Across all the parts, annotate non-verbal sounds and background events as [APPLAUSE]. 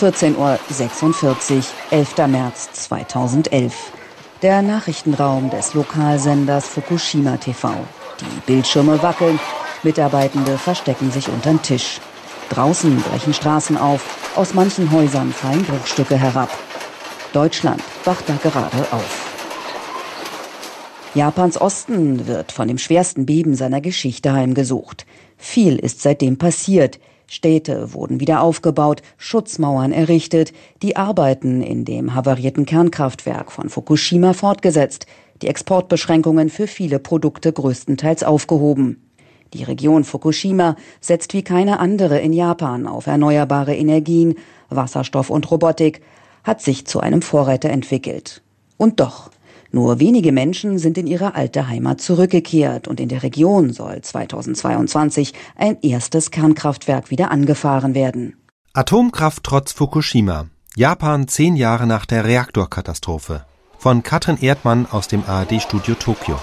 14.46 Uhr, 11. März 2011. Der Nachrichtenraum des Lokalsenders Fukushima TV. Die Bildschirme wackeln, Mitarbeitende verstecken sich unterm Tisch. Draußen brechen Straßen auf, aus manchen Häusern fallen Bruchstücke herab. Deutschland wacht da gerade auf. Japans Osten wird von dem schwersten Beben seiner Geschichte heimgesucht. Viel ist seitdem passiert. Städte wurden wieder aufgebaut, Schutzmauern errichtet, die Arbeiten in dem havarierten Kernkraftwerk von Fukushima fortgesetzt, die Exportbeschränkungen für viele Produkte größtenteils aufgehoben. Die Region Fukushima setzt wie keine andere in Japan auf erneuerbare Energien, Wasserstoff und Robotik, hat sich zu einem Vorreiter entwickelt. Und doch, nur wenige Menschen sind in ihre alte Heimat zurückgekehrt und in der Region soll 2022 ein erstes Kernkraftwerk wieder angefahren werden. Atomkraft trotz Fukushima. Japan zehn Jahre nach der Reaktorkatastrophe. Von Katrin Erdmann aus dem ARD-Studio Tokio.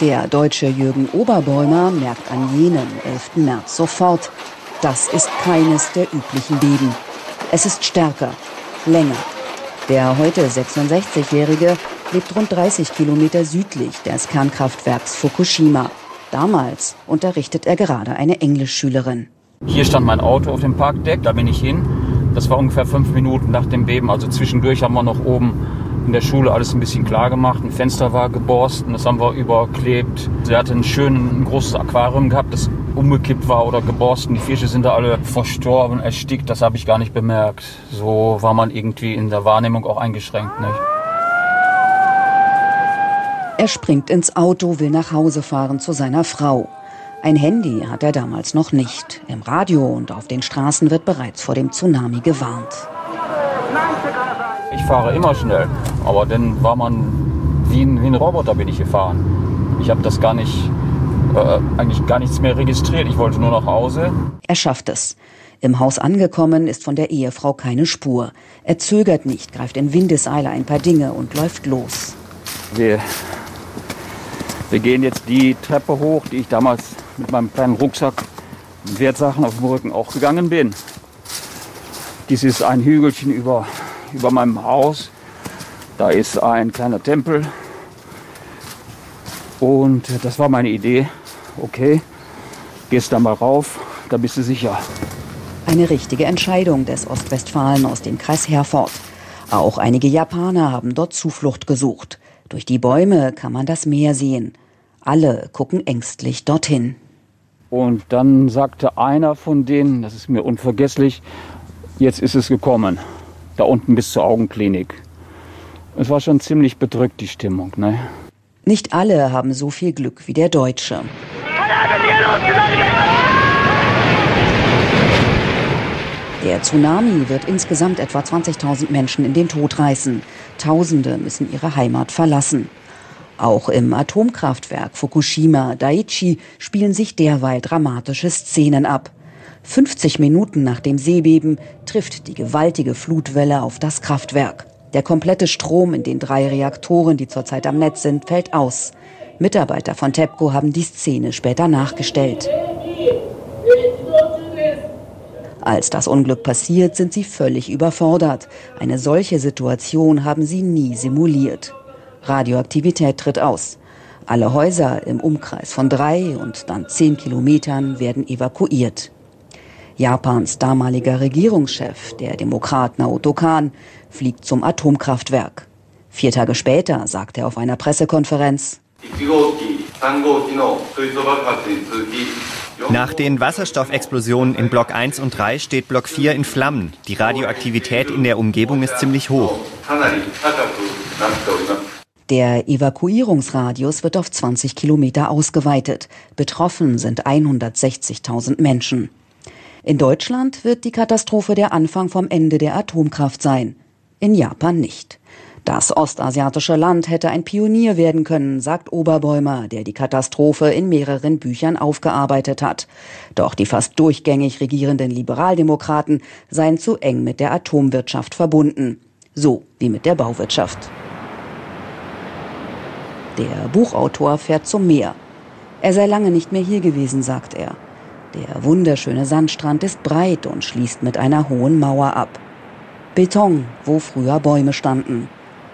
Der deutsche Jürgen Oberbäumer merkt an jenem 11. März sofort, das ist keines der üblichen Beben. Es ist stärker, länger, der heute 66-Jährige lebt rund 30 Kilometer südlich des Kernkraftwerks Fukushima. Damals unterrichtet er gerade eine Englischschülerin. Hier stand mein Auto auf dem Parkdeck, da bin ich hin. Das war ungefähr fünf Minuten nach dem Beben. Also zwischendurch haben wir noch oben in der Schule alles ein bisschen klar gemacht. Ein Fenster war geborsten, das haben wir überklebt. Sie hatte ein schönes, ein großes Aquarium gehabt, das umgekippt war oder geborsten. Die Fische sind da alle verstorben, erstickt. Das habe ich gar nicht bemerkt. So war man irgendwie in der Wahrnehmung auch eingeschränkt. Nicht? Er springt ins Auto, will nach Hause fahren zu seiner Frau. Ein Handy hat er damals noch nicht. Im Radio und auf den Straßen wird bereits vor dem Tsunami gewarnt. Ich fahre immer schnell, aber dann war man wie ein, wie ein Roboter bin ich gefahren. Ich habe das gar nicht, äh, eigentlich gar nichts mehr registriert. Ich wollte nur nach Hause. Er schafft es. Im Haus angekommen ist von der Ehefrau keine Spur. Er zögert nicht, greift in Windeseile ein paar Dinge und läuft los. Wir, wir gehen jetzt die Treppe hoch, die ich damals mit meinem kleinen Rucksack mit Wertsachen auf dem Rücken auch gegangen bin. Dies ist ein Hügelchen über über meinem Haus. Da ist ein kleiner Tempel. Und das war meine Idee. Okay, gehst da mal rauf, da bist du sicher. Eine richtige Entscheidung des Ostwestfalen aus dem Kreis Herford. Auch einige Japaner haben dort Zuflucht gesucht. Durch die Bäume kann man das Meer sehen. Alle gucken ängstlich dorthin. Und dann sagte einer von denen, das ist mir unvergesslich, jetzt ist es gekommen da unten bis zur Augenklinik. Es war schon ziemlich bedrückt, die Stimmung. Ne? Nicht alle haben so viel Glück wie der Deutsche. Der Tsunami wird insgesamt etwa 20.000 Menschen in den Tod reißen. Tausende müssen ihre Heimat verlassen. Auch im Atomkraftwerk Fukushima Daiichi spielen sich derweil dramatische Szenen ab. 50 Minuten nach dem Seebeben trifft die gewaltige Flutwelle auf das Kraftwerk. Der komplette Strom in den drei Reaktoren, die zurzeit am Netz sind, fällt aus. Mitarbeiter von TEPCO haben die Szene später nachgestellt. Als das Unglück passiert, sind sie völlig überfordert. Eine solche Situation haben sie nie simuliert. Radioaktivität tritt aus. Alle Häuser im Umkreis von drei und dann zehn Kilometern werden evakuiert. Japans damaliger Regierungschef, der Demokrat Naoto Kan, fliegt zum Atomkraftwerk. Vier Tage später sagt er auf einer Pressekonferenz, nach den Wasserstoffexplosionen in Block 1 und 3 steht Block 4 in Flammen. Die Radioaktivität in der Umgebung ist ziemlich hoch. Der Evakuierungsradius wird auf 20 Kilometer ausgeweitet. Betroffen sind 160.000 Menschen. In Deutschland wird die Katastrophe der Anfang vom Ende der Atomkraft sein. In Japan nicht. Das ostasiatische Land hätte ein Pionier werden können, sagt Oberbäumer, der die Katastrophe in mehreren Büchern aufgearbeitet hat. Doch die fast durchgängig regierenden Liberaldemokraten seien zu eng mit der Atomwirtschaft verbunden. So wie mit der Bauwirtschaft. Der Buchautor fährt zum Meer. Er sei lange nicht mehr hier gewesen, sagt er. Der wunderschöne Sandstrand ist breit und schließt mit einer hohen Mauer ab. Beton, wo früher Bäume standen.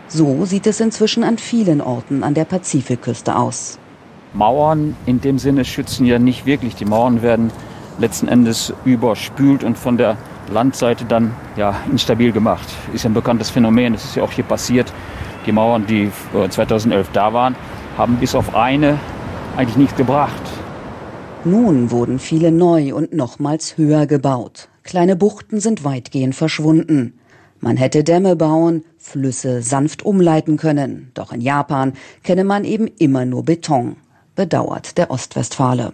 So sieht es inzwischen an vielen Orten an der Pazifikküste aus. Mauern in dem Sinne schützen ja nicht wirklich. Die Mauern werden letzten Endes überspült und von der Landseite dann ja instabil gemacht. Ist ja ein bekanntes Phänomen. Das ist ja auch hier passiert. Die Mauern, die 2011 da waren, haben bis auf eine eigentlich nichts gebracht. Nun wurden viele neu und nochmals höher gebaut. Kleine Buchten sind weitgehend verschwunden. Man hätte Dämme bauen, Flüsse sanft umleiten können. Doch in Japan kenne man eben immer nur Beton, bedauert der Ostwestfale.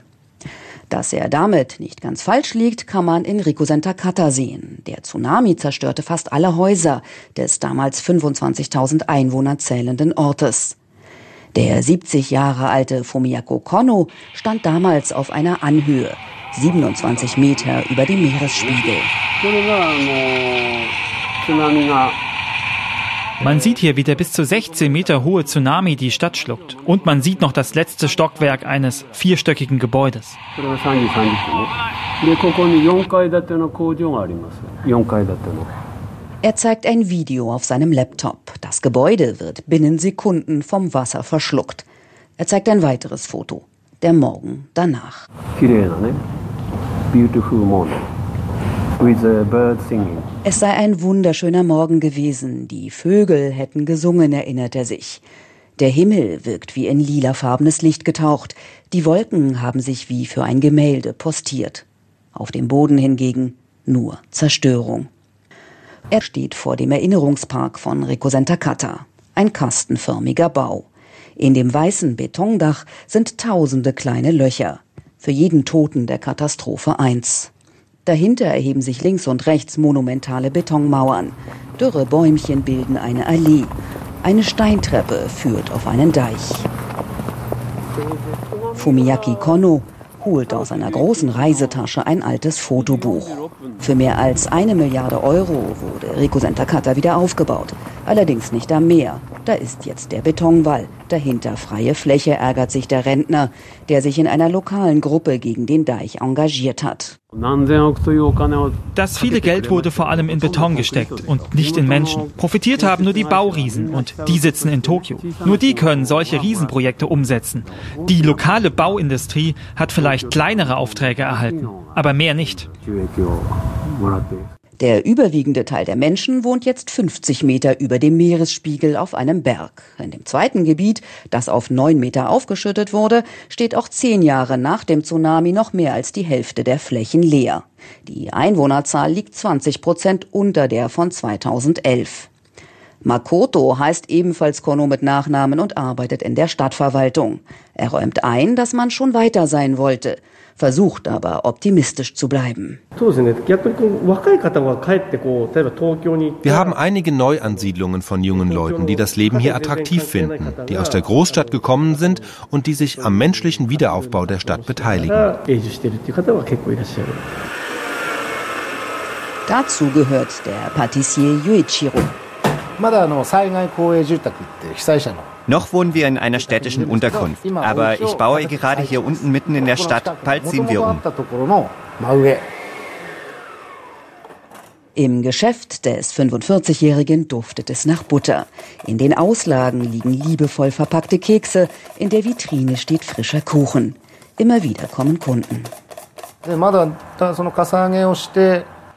Dass er damit nicht ganz falsch liegt, kann man in Rikusentakata sehen. Der Tsunami zerstörte fast alle Häuser des damals 25.000 Einwohner zählenden Ortes. Der 70 Jahre alte Fumiyako Kono stand damals auf einer Anhöhe, 27 Meter über dem Meeresspiegel. Man sieht hier, wie der bis zu 16 Meter hohe Tsunami die Stadt schluckt. Und man sieht noch das letzte Stockwerk eines vierstöckigen Gebäudes. Er zeigt ein Video auf seinem Laptop. Das Gebäude wird binnen Sekunden vom Wasser verschluckt. Er zeigt ein weiteres Foto. Der Morgen danach. Es sei ein wunderschöner Morgen gewesen. Die Vögel hätten gesungen, erinnert er sich. Der Himmel wirkt wie in lilafarbenes Licht getaucht. Die Wolken haben sich wie für ein Gemälde postiert. Auf dem Boden hingegen nur Zerstörung. Er steht vor dem Erinnerungspark von Rikosentakata, ein kastenförmiger Bau. In dem weißen Betondach sind tausende kleine Löcher. Für jeden Toten der Katastrophe eins. Dahinter erheben sich links und rechts monumentale Betonmauern. Dürre Bäumchen bilden eine Allee. Eine Steintreppe führt auf einen Deich. Fumiyaki Kono holt aus einer großen Reisetasche ein altes Fotobuch. Für mehr als eine Milliarde Euro wurde Rikusentakata wieder aufgebaut. Allerdings nicht am Meer. Da ist jetzt der Betonwall. Dahinter freie Fläche ärgert sich der Rentner, der sich in einer lokalen Gruppe gegen den Deich engagiert hat. Das viele Geld wurde vor allem in Beton gesteckt und nicht in Menschen. Profitiert haben nur die Bauriesen und die sitzen in Tokio. Nur die können solche Riesenprojekte umsetzen. Die lokale Bauindustrie hat vielleicht kleinere Aufträge erhalten, aber mehr nicht. Der überwiegende Teil der Menschen wohnt jetzt 50 Meter über dem Meeresspiegel auf einem Berg. In dem zweiten Gebiet, das auf neun Meter aufgeschüttet wurde, steht auch zehn Jahre nach dem Tsunami noch mehr als die Hälfte der Flächen leer. Die Einwohnerzahl liegt 20 Prozent unter der von 2011. Makoto heißt ebenfalls Kono mit Nachnamen und arbeitet in der Stadtverwaltung. Er räumt ein, dass man schon weiter sein wollte versucht aber optimistisch zu bleiben. Wir haben einige Neuansiedlungen von jungen Leuten, die das Leben hier attraktiv finden, die aus der Großstadt gekommen sind und die sich am menschlichen Wiederaufbau der Stadt beteiligen. Dazu gehört der Patissier Yuichiro. Noch wohnen wir in einer städtischen Unterkunft, aber ich baue gerade hier unten mitten in der Stadt. Bald ziehen wir um. Im Geschäft des 45-Jährigen duftet es nach Butter. In den Auslagen liegen liebevoll verpackte Kekse, in der Vitrine steht frischer Kuchen. Immer wieder kommen Kunden.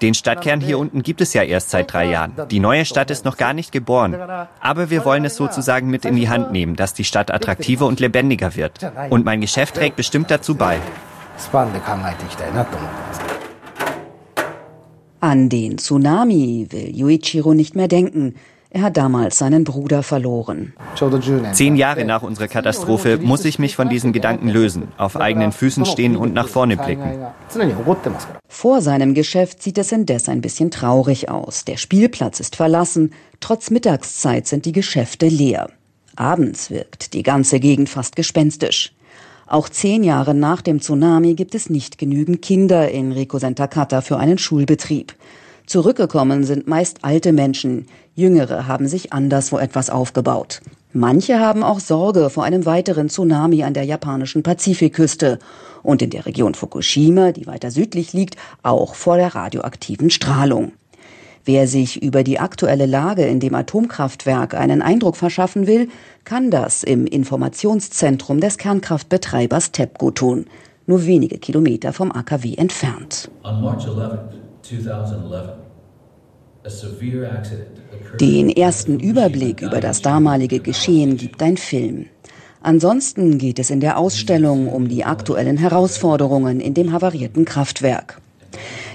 Den Stadtkern hier unten gibt es ja erst seit drei Jahren. Die neue Stadt ist noch gar nicht geboren. Aber wir wollen es sozusagen mit in die Hand nehmen, dass die Stadt attraktiver und lebendiger wird. Und mein Geschäft trägt bestimmt dazu bei. An den Tsunami will Yuichiro nicht mehr denken. Er hat damals seinen Bruder verloren. Zehn Jahre nach unserer Katastrophe muss ich mich von diesen Gedanken lösen, auf eigenen Füßen stehen und nach vorne blicken. Vor seinem Geschäft sieht es indes ein bisschen traurig aus. Der Spielplatz ist verlassen, trotz Mittagszeit sind die Geschäfte leer. Abends wirkt die ganze Gegend fast gespenstisch. Auch zehn Jahre nach dem Tsunami gibt es nicht genügend Kinder in Rico Sentakata für einen Schulbetrieb. Zurückgekommen sind meist alte Menschen, Jüngere haben sich anderswo etwas aufgebaut. Manche haben auch Sorge vor einem weiteren Tsunami an der japanischen Pazifikküste und in der Region Fukushima, die weiter südlich liegt, auch vor der radioaktiven Strahlung. Wer sich über die aktuelle Lage in dem Atomkraftwerk einen Eindruck verschaffen will, kann das im Informationszentrum des Kernkraftbetreibers TEPCO tun, nur wenige Kilometer vom AKW entfernt. On March 11, 2011, den ersten Überblick über das damalige Geschehen gibt ein Film. Ansonsten geht es in der Ausstellung um die aktuellen Herausforderungen in dem havarierten Kraftwerk.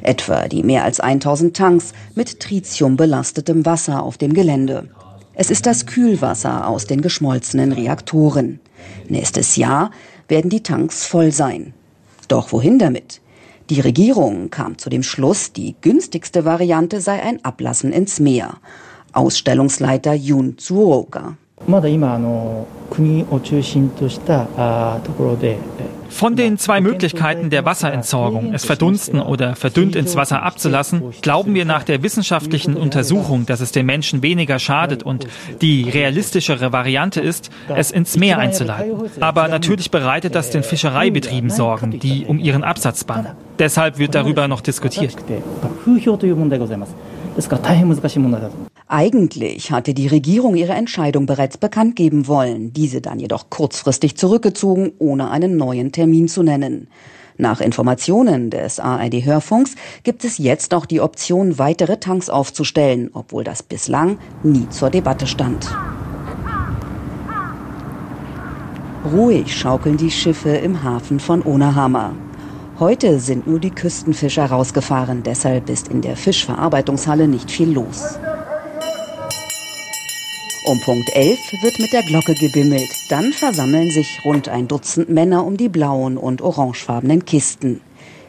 Etwa die mehr als 1000 Tanks mit Tritium belastetem Wasser auf dem Gelände. Es ist das Kühlwasser aus den geschmolzenen Reaktoren. Nächstes Jahr werden die Tanks voll sein. Doch wohin damit? Die Regierung kam zu dem Schluss, die günstigste Variante sei ein Ablassen ins Meer. Ausstellungsleiter Yun Tsuoka. Von den zwei Möglichkeiten der Wasserentsorgung, es verdunsten oder verdünnt ins Wasser abzulassen, glauben wir nach der wissenschaftlichen Untersuchung, dass es den Menschen weniger schadet und die realistischere Variante ist, es ins Meer einzuleiten. Aber natürlich bereitet das den Fischereibetrieben Sorgen, die um ihren Absatz bangen. Deshalb wird darüber noch diskutiert. Eigentlich hatte die Regierung ihre Entscheidung bereits bekannt geben wollen, diese dann jedoch kurzfristig zurückgezogen, ohne einen neuen Termin zu nennen. Nach Informationen des ARD Hörfunks gibt es jetzt auch die Option, weitere Tanks aufzustellen, obwohl das bislang nie zur Debatte stand. Ruhig schaukeln die Schiffe im Hafen von Onahammer. Heute sind nur die Küstenfischer rausgefahren, deshalb ist in der Fischverarbeitungshalle nicht viel los. Um Punkt 11 wird mit der Glocke gebimmelt. Dann versammeln sich rund ein Dutzend Männer um die blauen und orangefarbenen Kisten.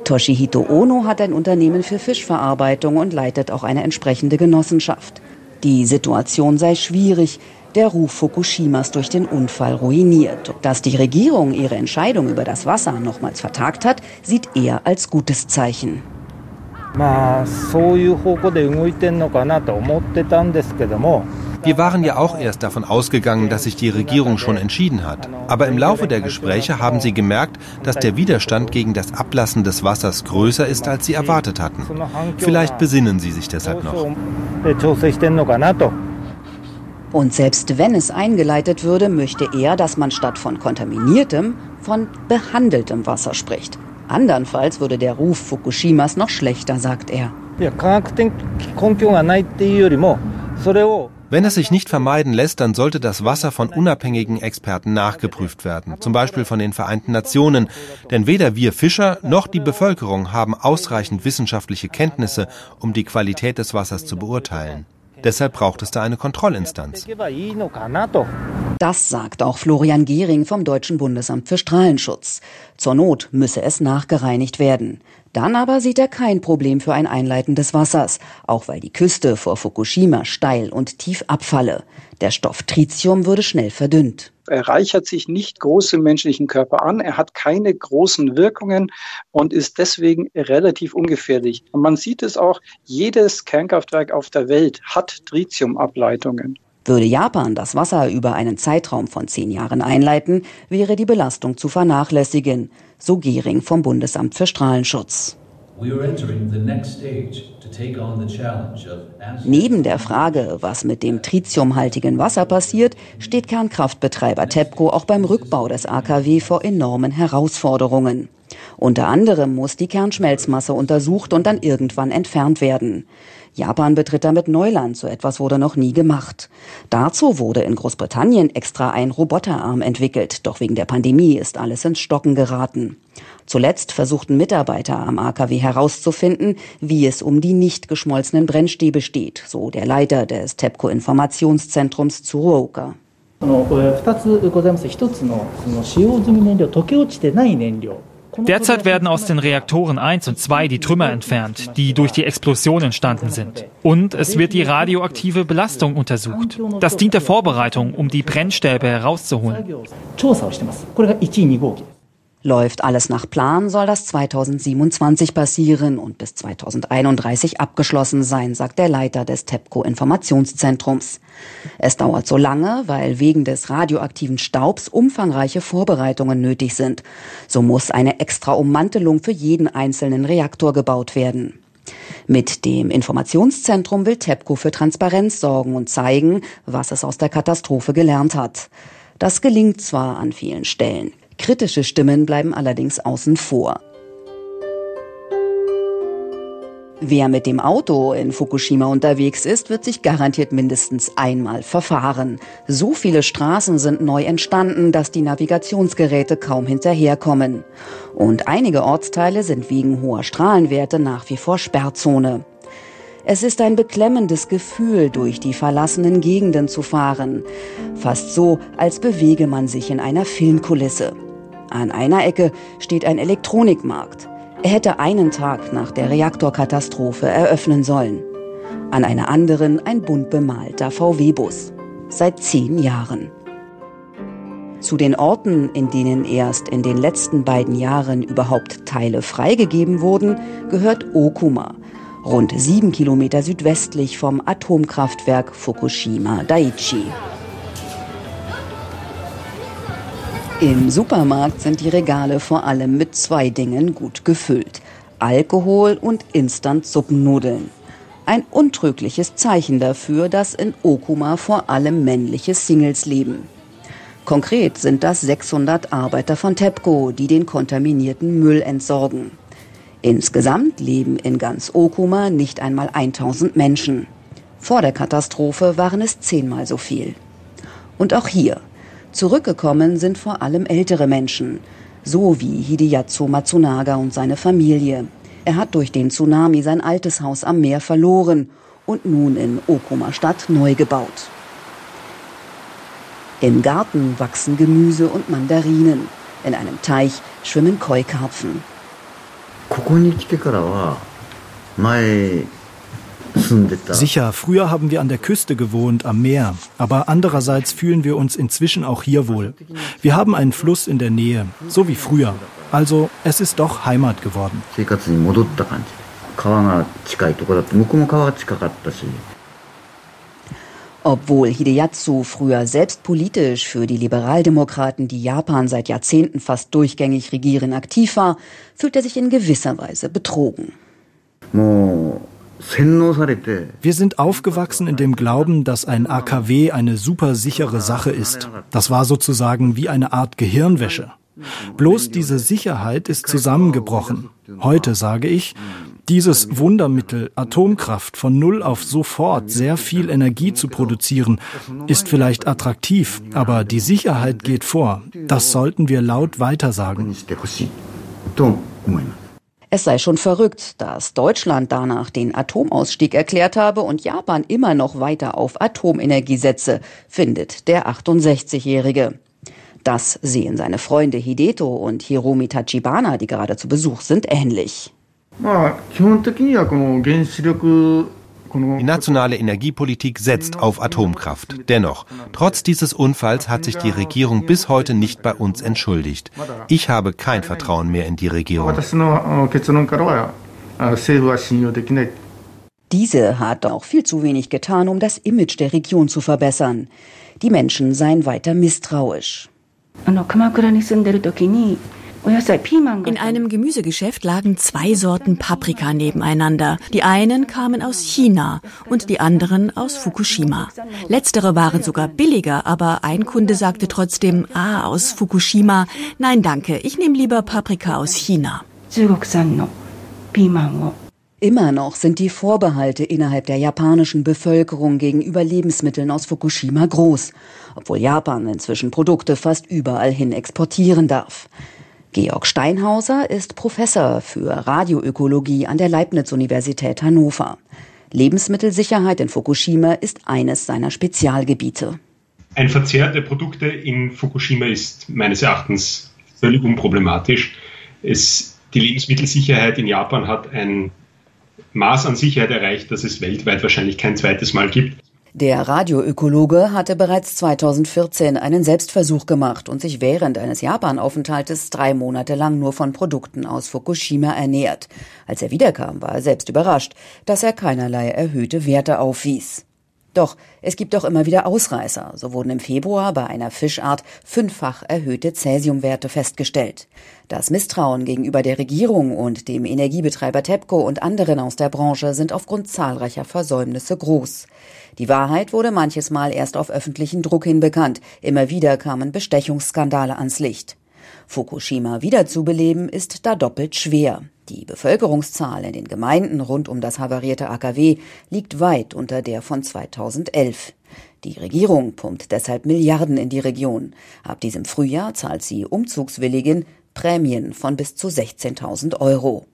Toshihito Ono hat ein Unternehmen für Fischverarbeitung und leitet auch eine entsprechende Genossenschaft. Die Situation sei schwierig, der Ruf Fukushimas durch den Unfall ruiniert. Dass die Regierung ihre Entscheidung über das Wasser nochmals vertagt hat, sieht er als gutes Zeichen. Wir waren ja auch erst davon ausgegangen, dass sich die Regierung schon entschieden hat. Aber im Laufe der Gespräche haben sie gemerkt, dass der Widerstand gegen das Ablassen des Wassers größer ist, als sie erwartet hatten. Vielleicht besinnen sie sich deshalb noch. Und selbst wenn es eingeleitet würde, möchte er, dass man statt von kontaminiertem von behandeltem Wasser spricht. Andernfalls würde der Ruf Fukushimas noch schlechter, sagt er. Wenn es sich nicht vermeiden lässt, dann sollte das Wasser von unabhängigen Experten nachgeprüft werden, zum Beispiel von den Vereinten Nationen. Denn weder wir Fischer noch die Bevölkerung haben ausreichend wissenschaftliche Kenntnisse, um die Qualität des Wassers zu beurteilen. Deshalb braucht es da eine Kontrollinstanz. Das sagt auch Florian Gehring vom Deutschen Bundesamt für Strahlenschutz. Zur Not müsse es nachgereinigt werden. Dann aber sieht er kein Problem für ein Einleiten des Wassers, auch weil die Küste vor Fukushima steil und tief abfalle. Der Stoff Tritium würde schnell verdünnt. Er reichert sich nicht groß im menschlichen Körper an, er hat keine großen Wirkungen und ist deswegen relativ ungefährlich. Und man sieht es auch, jedes Kernkraftwerk auf der Welt hat Tritiumableitungen. Würde Japan das Wasser über einen Zeitraum von zehn Jahren einleiten, wäre die Belastung zu vernachlässigen, so Gehring vom Bundesamt für Strahlenschutz. Neben der Frage, was mit dem tritiumhaltigen Wasser passiert, steht Kernkraftbetreiber TEPCO auch beim Rückbau des AKW vor enormen Herausforderungen. Unter anderem muss die Kernschmelzmasse untersucht und dann irgendwann entfernt werden. Japan betritt damit Neuland, so etwas wurde noch nie gemacht. Dazu wurde in Großbritannien extra ein Roboterarm entwickelt, doch wegen der Pandemie ist alles ins Stocken geraten. Zuletzt versuchten Mitarbeiter am AKW herauszufinden, wie es um die nicht geschmolzenen Brennstäbe steht, so der Leiter des TEPCO Informationszentrums Tsuruoka. Derzeit werden aus den Reaktoren 1 und 2 die Trümmer entfernt, die durch die Explosion entstanden sind. Und es wird die radioaktive Belastung untersucht. Das dient der Vorbereitung, um die Brennstäbe herauszuholen. Läuft alles nach Plan, soll das 2027 passieren und bis 2031 abgeschlossen sein, sagt der Leiter des TEPCO Informationszentrums. Es dauert so lange, weil wegen des radioaktiven Staubs umfangreiche Vorbereitungen nötig sind. So muss eine extra Ummantelung für jeden einzelnen Reaktor gebaut werden. Mit dem Informationszentrum will TEPCO für Transparenz sorgen und zeigen, was es aus der Katastrophe gelernt hat. Das gelingt zwar an vielen Stellen. Kritische Stimmen bleiben allerdings außen vor. Wer mit dem Auto in Fukushima unterwegs ist, wird sich garantiert mindestens einmal verfahren. So viele Straßen sind neu entstanden, dass die Navigationsgeräte kaum hinterherkommen. Und einige Ortsteile sind wegen hoher Strahlenwerte nach wie vor Sperrzone. Es ist ein beklemmendes Gefühl, durch die verlassenen Gegenden zu fahren. Fast so, als bewege man sich in einer Filmkulisse. An einer Ecke steht ein Elektronikmarkt. Er hätte einen Tag nach der Reaktorkatastrophe eröffnen sollen. An einer anderen ein bunt bemalter VW-Bus. Seit zehn Jahren. Zu den Orten, in denen erst in den letzten beiden Jahren überhaupt Teile freigegeben wurden, gehört Okuma, rund sieben Kilometer südwestlich vom Atomkraftwerk Fukushima Daiichi. Im Supermarkt sind die Regale vor allem mit zwei Dingen gut gefüllt. Alkohol und Instant-Suppennudeln. Ein untrügliches Zeichen dafür, dass in Okuma vor allem männliche Singles leben. Konkret sind das 600 Arbeiter von TEPCO, die den kontaminierten Müll entsorgen. Insgesamt leben in ganz Okuma nicht einmal 1000 Menschen. Vor der Katastrophe waren es zehnmal so viel. Und auch hier Zurückgekommen sind vor allem ältere Menschen, so wie Hideyazu Matsunaga und seine Familie. Er hat durch den Tsunami sein altes Haus am Meer verloren und nun in Okuma-Stadt neu gebaut. Im Garten wachsen Gemüse und Mandarinen. In einem Teich schwimmen Koi-Karpfen. ここに来てからは前 Sicher, früher haben wir an der Küste gewohnt, am Meer, aber andererseits fühlen wir uns inzwischen auch hier wohl. Wir haben einen Fluss in der Nähe, so wie früher. Also es ist doch Heimat geworden. Obwohl Hideyazu früher selbst politisch für die Liberaldemokraten, die Japan seit Jahrzehnten fast durchgängig regieren, aktiv war, fühlt er sich in gewisser Weise betrogen. Wir sind aufgewachsen in dem Glauben, dass ein AKW eine super sichere Sache ist. Das war sozusagen wie eine Art Gehirnwäsche. Bloß diese Sicherheit ist zusammengebrochen. Heute sage ich, dieses Wundermittel Atomkraft von null auf sofort sehr viel Energie zu produzieren, ist vielleicht attraktiv, aber die Sicherheit geht vor. Das sollten wir laut weitersagen. Es sei schon verrückt, dass Deutschland danach den Atomausstieg erklärt habe und Japan immer noch weiter auf Atomenergie setze, findet der 68-Jährige. Das sehen seine Freunde Hideto und Hiromi Tachibana, die gerade zu Besuch sind, ähnlich. まあ、基本的にはこの原子力 die nationale Energiepolitik setzt auf Atomkraft. Dennoch, trotz dieses Unfalls hat sich die Regierung bis heute nicht bei uns entschuldigt. Ich habe kein Vertrauen mehr in die Regierung. Diese hat auch viel zu wenig getan, um das Image der Region zu verbessern. Die Menschen seien weiter misstrauisch. In einem Gemüsegeschäft lagen zwei Sorten Paprika nebeneinander. Die einen kamen aus China und die anderen aus Fukushima. Letztere waren sogar billiger, aber ein Kunde sagte trotzdem, ah, aus Fukushima. Nein, danke, ich nehme lieber Paprika aus China. Immer noch sind die Vorbehalte innerhalb der japanischen Bevölkerung gegenüber Lebensmitteln aus Fukushima groß, obwohl Japan inzwischen Produkte fast überall hin exportieren darf. Georg Steinhauser ist Professor für Radioökologie an der Leibniz-Universität Hannover. Lebensmittelsicherheit in Fukushima ist eines seiner Spezialgebiete. Ein Verzehr der Produkte in Fukushima ist meines Erachtens völlig unproblematisch. Es, die Lebensmittelsicherheit in Japan hat ein Maß an Sicherheit erreicht, das es weltweit wahrscheinlich kein zweites Mal gibt. Der Radioökologe hatte bereits 2014 einen Selbstversuch gemacht und sich während eines Japanaufenthaltes drei Monate lang nur von Produkten aus Fukushima ernährt. Als er wiederkam, war er selbst überrascht, dass er keinerlei erhöhte Werte aufwies. Doch es gibt auch immer wieder Ausreißer. So wurden im Februar bei einer Fischart fünffach erhöhte Cäsiumwerte festgestellt. Das Misstrauen gegenüber der Regierung und dem Energiebetreiber TEPCO und anderen aus der Branche sind aufgrund zahlreicher Versäumnisse groß. Die Wahrheit wurde manches Mal erst auf öffentlichen Druck hin bekannt. Immer wieder kamen Bestechungsskandale ans Licht. Fukushima wiederzubeleben ist da doppelt schwer. Die Bevölkerungszahl in den Gemeinden rund um das havarierte AKW liegt weit unter der von 2011. Die Regierung pumpt deshalb Milliarden in die Region. Ab diesem Frühjahr zahlt sie Umzugswilligen Prämien von bis zu 16.000 Euro.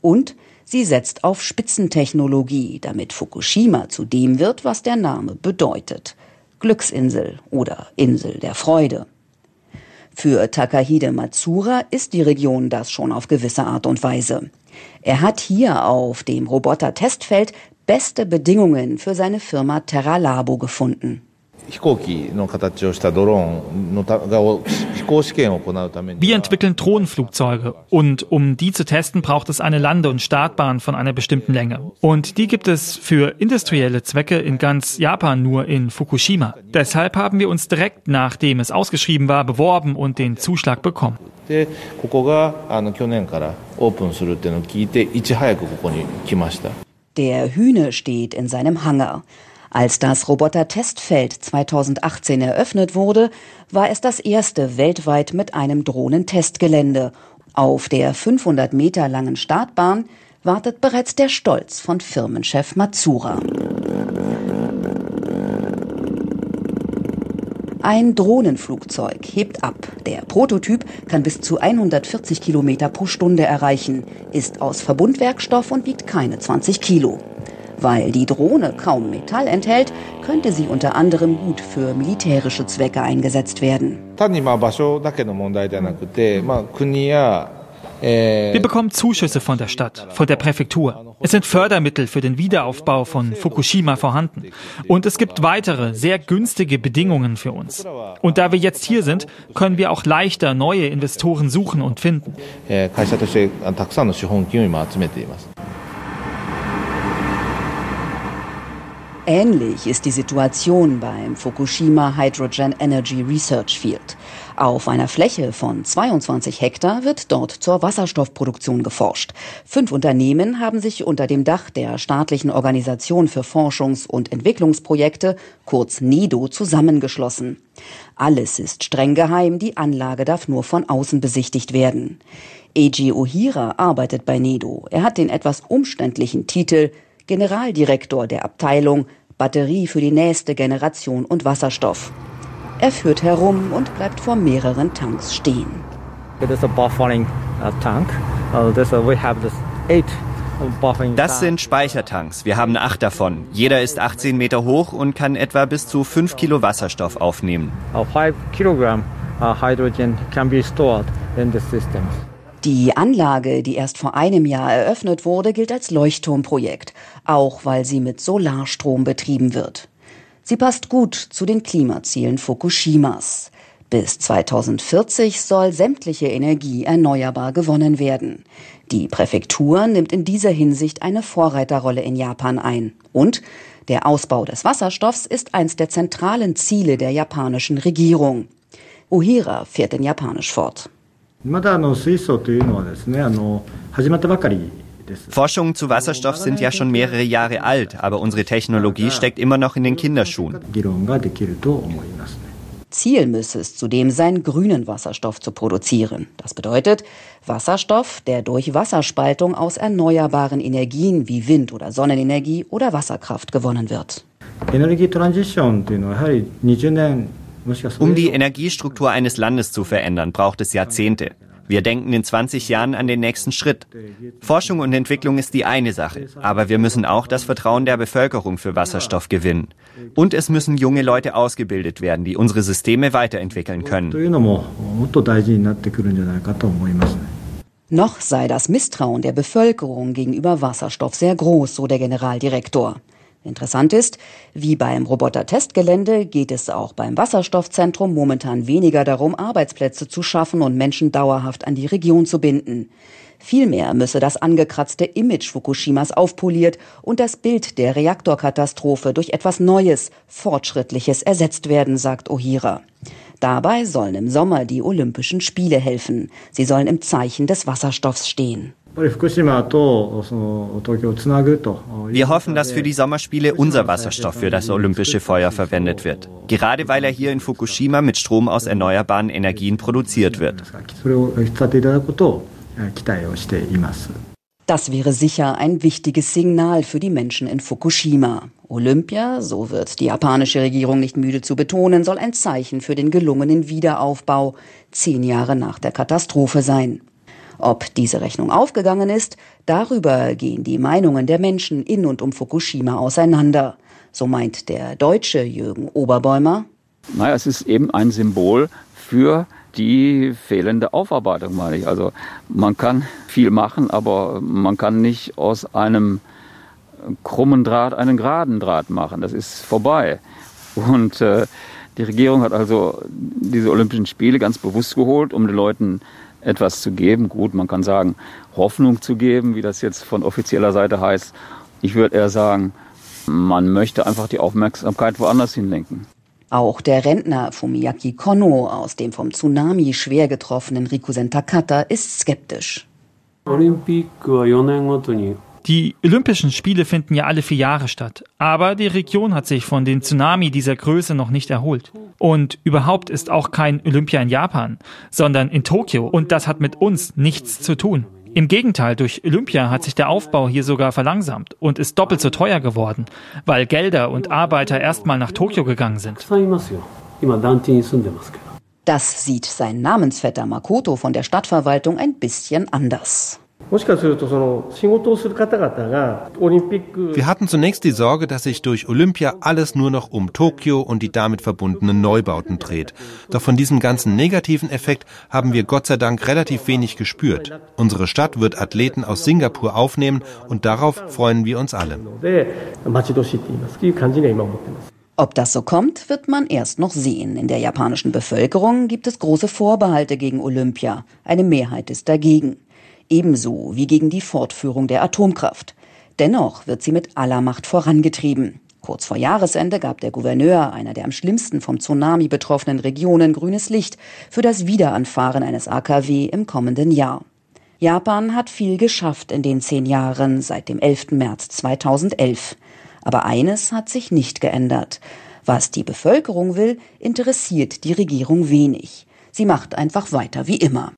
Und sie setzt auf Spitzentechnologie, damit Fukushima zu dem wird, was der Name bedeutet. Glücksinsel oder Insel der Freude. Für Takahide Matsura ist die Region das schon auf gewisse Art und Weise. Er hat hier auf dem Roboter-Testfeld beste Bedingungen für seine Firma Terra Labo gefunden. Wir entwickeln Drohnenflugzeuge und um die zu testen, braucht es eine Lande- und Startbahn von einer bestimmten Länge. Und die gibt es für industrielle Zwecke in ganz Japan nur in Fukushima. Deshalb haben wir uns direkt nachdem es ausgeschrieben war, beworben und den Zuschlag bekommen. Der Hühne steht in seinem Hangar. Als das Roboter-Testfeld 2018 eröffnet wurde, war es das erste weltweit mit einem Drohnentestgelände. Auf der 500 Meter langen Startbahn wartet bereits der Stolz von Firmenchef Matsura. Ein Drohnenflugzeug hebt ab. Der Prototyp kann bis zu 140 Kilometer pro Stunde erreichen, ist aus Verbundwerkstoff und wiegt keine 20 Kilo. Weil die Drohne kaum Metall enthält, könnte sie unter anderem gut für militärische Zwecke eingesetzt werden. Wir bekommen Zuschüsse von der Stadt, von der Präfektur. Es sind Fördermittel für den Wiederaufbau von Fukushima vorhanden. Und es gibt weitere, sehr günstige Bedingungen für uns. Und da wir jetzt hier sind, können wir auch leichter neue Investoren suchen und finden. Ähnlich ist die Situation beim Fukushima Hydrogen Energy Research Field. Auf einer Fläche von 22 Hektar wird dort zur Wasserstoffproduktion geforscht. Fünf Unternehmen haben sich unter dem Dach der staatlichen Organisation für Forschungs- und Entwicklungsprojekte, kurz NEDO, zusammengeschlossen. Alles ist streng geheim, die Anlage darf nur von außen besichtigt werden. Eiji Ohira arbeitet bei NEDO. Er hat den etwas umständlichen Titel Generaldirektor der Abteilung Batterie für die nächste Generation und Wasserstoff. Er führt herum und bleibt vor mehreren Tanks stehen. Uh, uh, das sind Speichertanks. Wir haben acht davon. Jeder ist 18 Meter hoch und kann etwa bis zu 5 Kilo Wasserstoff aufnehmen. 5 Kilogramm uh, hydrogen can be stored in the systems. Die Anlage, die erst vor einem Jahr eröffnet wurde, gilt als Leuchtturmprojekt, auch weil sie mit Solarstrom betrieben wird. Sie passt gut zu den Klimazielen Fukushimas. Bis 2040 soll sämtliche Energie erneuerbar gewonnen werden. Die Präfektur nimmt in dieser Hinsicht eine Vorreiterrolle in Japan ein. Und der Ausbau des Wasserstoffs ist eins der zentralen Ziele der japanischen Regierung. Ohira fährt in Japanisch fort. Forschungen zu Wasserstoff sind ja schon mehrere Jahre alt, aber unsere Technologie steckt immer noch in den Kinderschuhen. Ziel müsse es zudem sein, grünen Wasserstoff zu produzieren. Das bedeutet Wasserstoff, der durch Wasserspaltung aus erneuerbaren Energien wie Wind- oder Sonnenenergie oder Wasserkraft gewonnen wird. Um die Energiestruktur eines Landes zu verändern, braucht es Jahrzehnte. Wir denken in 20 Jahren an den nächsten Schritt. Forschung und Entwicklung ist die eine Sache, aber wir müssen auch das Vertrauen der Bevölkerung für Wasserstoff gewinnen. Und es müssen junge Leute ausgebildet werden, die unsere Systeme weiterentwickeln können. [LAUGHS] Noch sei das Misstrauen der Bevölkerung gegenüber Wasserstoff sehr groß, so der Generaldirektor. Interessant ist, wie beim Roboter-Testgelände geht es auch beim Wasserstoffzentrum momentan weniger darum, Arbeitsplätze zu schaffen und Menschen dauerhaft an die Region zu binden. Vielmehr müsse das angekratzte Image Fukushimas aufpoliert und das Bild der Reaktorkatastrophe durch etwas Neues, Fortschrittliches ersetzt werden, sagt Ohira. Dabei sollen im Sommer die Olympischen Spiele helfen. Sie sollen im Zeichen des Wasserstoffs stehen. Wir hoffen, dass für die Sommerspiele unser Wasserstoff für das olympische Feuer verwendet wird. Gerade weil er hier in Fukushima mit Strom aus erneuerbaren Energien produziert wird. Das wäre sicher ein wichtiges Signal für die Menschen in Fukushima. Olympia, so wird die japanische Regierung nicht müde zu betonen, soll ein Zeichen für den gelungenen Wiederaufbau zehn Jahre nach der Katastrophe sein. Ob diese Rechnung aufgegangen ist, darüber gehen die Meinungen der Menschen in und um Fukushima auseinander. So meint der deutsche Jürgen Oberbäumer. Naja, es ist eben ein Symbol für die fehlende Aufarbeitung, meine ich. Also man kann viel machen, aber man kann nicht aus einem krummen Draht einen geraden Draht machen. Das ist vorbei. Und äh, die Regierung hat also diese Olympischen Spiele ganz bewusst geholt, um den Leuten etwas zu geben. Gut, man kann sagen, Hoffnung zu geben, wie das jetzt von offizieller Seite heißt. Ich würde eher sagen, man möchte einfach die Aufmerksamkeit woanders hinlenken. Auch der Rentner Fumiyaki Kono aus dem vom Tsunami schwer getroffenen Rikusen Takata ist skeptisch. Die Olympischen Spiele finden ja alle vier Jahre statt. Aber die Region hat sich von dem Tsunami dieser Größe noch nicht erholt. Und überhaupt ist auch kein Olympia in Japan, sondern in Tokio. Und das hat mit uns nichts zu tun. Im Gegenteil, durch Olympia hat sich der Aufbau hier sogar verlangsamt und ist doppelt so teuer geworden, weil Gelder und Arbeiter erstmal nach Tokio gegangen sind. Das sieht sein Namensvetter Makoto von der Stadtverwaltung ein bisschen anders. Wir hatten zunächst die Sorge, dass sich durch Olympia alles nur noch um Tokio und die damit verbundenen Neubauten dreht. Doch von diesem ganzen negativen Effekt haben wir Gott sei Dank relativ wenig gespürt. Unsere Stadt wird Athleten aus Singapur aufnehmen und darauf freuen wir uns alle. Ob das so kommt, wird man erst noch sehen. In der japanischen Bevölkerung gibt es große Vorbehalte gegen Olympia. Eine Mehrheit ist dagegen ebenso wie gegen die Fortführung der Atomkraft. Dennoch wird sie mit aller Macht vorangetrieben. Kurz vor Jahresende gab der Gouverneur einer der am schlimmsten vom Tsunami betroffenen Regionen grünes Licht für das Wiederanfahren eines AKW im kommenden Jahr. Japan hat viel geschafft in den zehn Jahren seit dem 11. März 2011. Aber eines hat sich nicht geändert. Was die Bevölkerung will, interessiert die Regierung wenig. Sie macht einfach weiter wie immer.